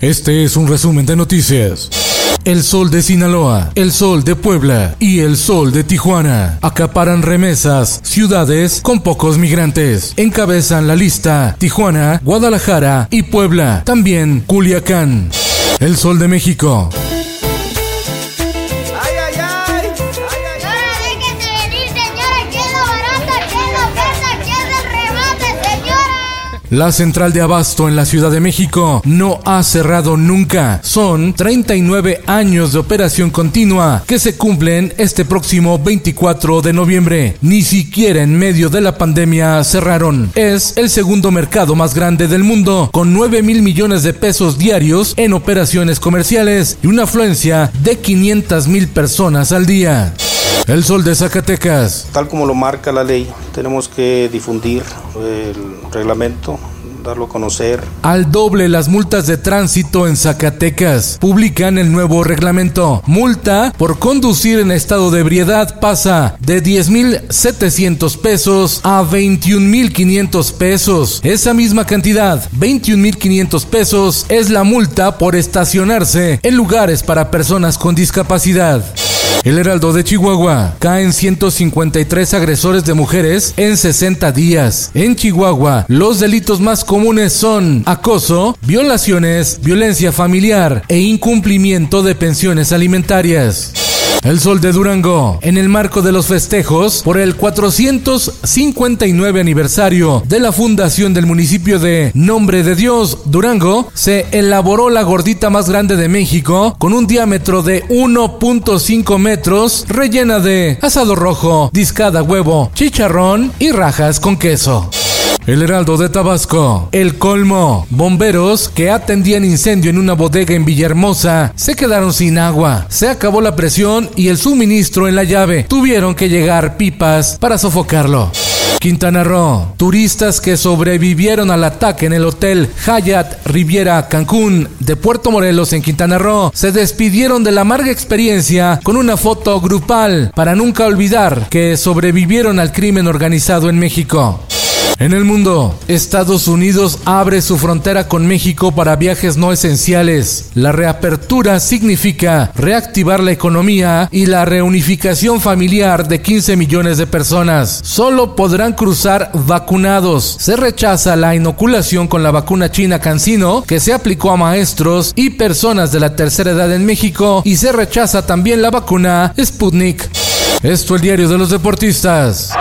Este es un resumen de noticias. El Sol de Sinaloa, El Sol de Puebla y El Sol de Tijuana acaparan remesas, ciudades con pocos migrantes. Encabezan la lista Tijuana, Guadalajara y Puebla. También Culiacán. El Sol de México. La central de abasto en la Ciudad de México no ha cerrado nunca. Son 39 años de operación continua que se cumplen este próximo 24 de noviembre. Ni siquiera en medio de la pandemia cerraron. Es el segundo mercado más grande del mundo, con 9 mil millones de pesos diarios en operaciones comerciales y una afluencia de 500 mil personas al día. El Sol de Zacatecas. Tal como lo marca la ley, tenemos que difundir el reglamento, darlo a conocer. Al doble las multas de tránsito en Zacatecas. Publican el nuevo reglamento. Multa por conducir en estado de ebriedad pasa de 10.700 pesos a 21.500 pesos. Esa misma cantidad, 21.500 pesos, es la multa por estacionarse en lugares para personas con discapacidad. El Heraldo de Chihuahua. Caen 153 agresores de mujeres en 60 días. En Chihuahua, los delitos más comunes son acoso, violaciones, violencia familiar e incumplimiento de pensiones alimentarias. El Sol de Durango, en el marco de los festejos por el 459 aniversario de la fundación del municipio de Nombre de Dios, Durango, se elaboró la gordita más grande de México con un diámetro de 1.5 metros, rellena de asado rojo, discada huevo, chicharrón y rajas con queso. El Heraldo de Tabasco. El colmo. Bomberos que atendían incendio en una bodega en Villahermosa se quedaron sin agua. Se acabó la presión y el suministro en la llave. Tuvieron que llegar pipas para sofocarlo. Quintana Roo. Turistas que sobrevivieron al ataque en el hotel Hyatt Riviera Cancún de Puerto Morelos en Quintana Roo se despidieron de la amarga experiencia con una foto grupal para nunca olvidar que sobrevivieron al crimen organizado en México. En el mundo, Estados Unidos abre su frontera con México para viajes no esenciales. La reapertura significa reactivar la economía y la reunificación familiar de 15 millones de personas. Solo podrán cruzar vacunados. Se rechaza la inoculación con la vacuna china Cancino que se aplicó a maestros y personas de la tercera edad en México y se rechaza también la vacuna Sputnik. Esto el diario de los deportistas.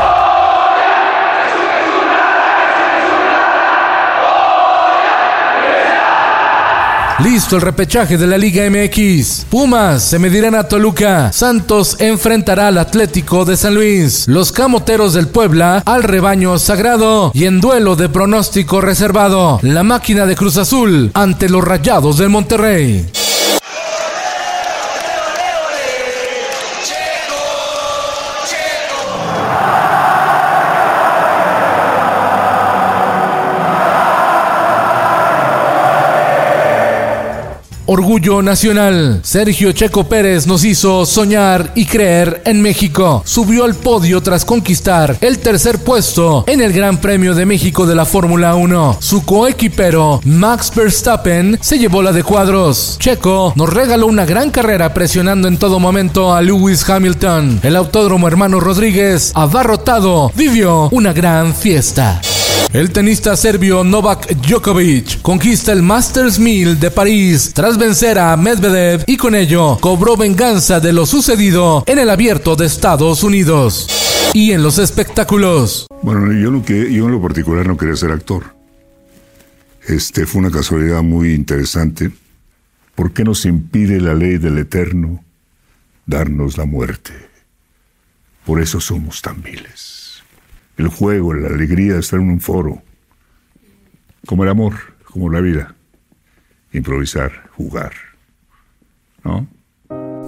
Listo el repechaje de la Liga MX. Pumas se medirán a Toluca. Santos enfrentará al Atlético de San Luis. Los camoteros del Puebla al rebaño sagrado. Y en duelo de pronóstico reservado, la máquina de Cruz Azul ante los rayados del Monterrey. Orgullo Nacional. Sergio Checo Pérez nos hizo soñar y creer en México. Subió al podio tras conquistar el tercer puesto en el Gran Premio de México de la Fórmula 1. Su coequipero Max Verstappen se llevó la de cuadros. Checo nos regaló una gran carrera presionando en todo momento a Lewis Hamilton. El autódromo hermano Rodríguez, abarrotado, vivió una gran fiesta. El tenista serbio Novak Djokovic conquista el Masters 1000 de París tras vencer a Medvedev y con ello cobró venganza de lo sucedido en el abierto de Estados Unidos. Y en los espectáculos. Bueno, yo, lo que, yo en lo particular no quería ser actor. Este fue una casualidad muy interesante. ¿Por qué nos impide la ley del Eterno darnos la muerte? Por eso somos tan viles. El juego, la alegría de estar en un foro, como el amor, como la vida, improvisar, jugar, ¿no?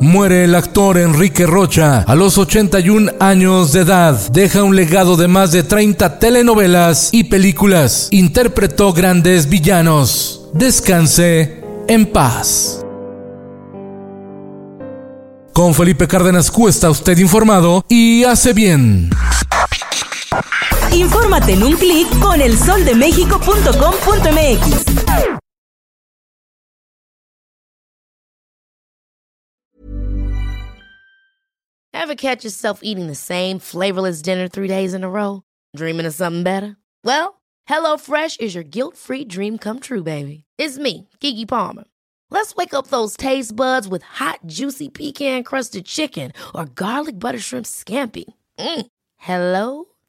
Muere el actor Enrique Rocha a los 81 años de edad. Deja un legado de más de 30 telenovelas y películas. Interpretó grandes villanos. Descanse en paz. Con Felipe Cárdenas Q está usted informado y hace bien. Infórmate en un clic con elsoldemexico.com.mx. Ever catch yourself eating the same flavorless dinner three days in a row? Dreaming of something better? Well, HelloFresh is your guilt-free dream come true, baby. It's me, Kiki Palmer. Let's wake up those taste buds with hot, juicy pecan-crusted chicken or garlic butter shrimp scampi. Mm. Hello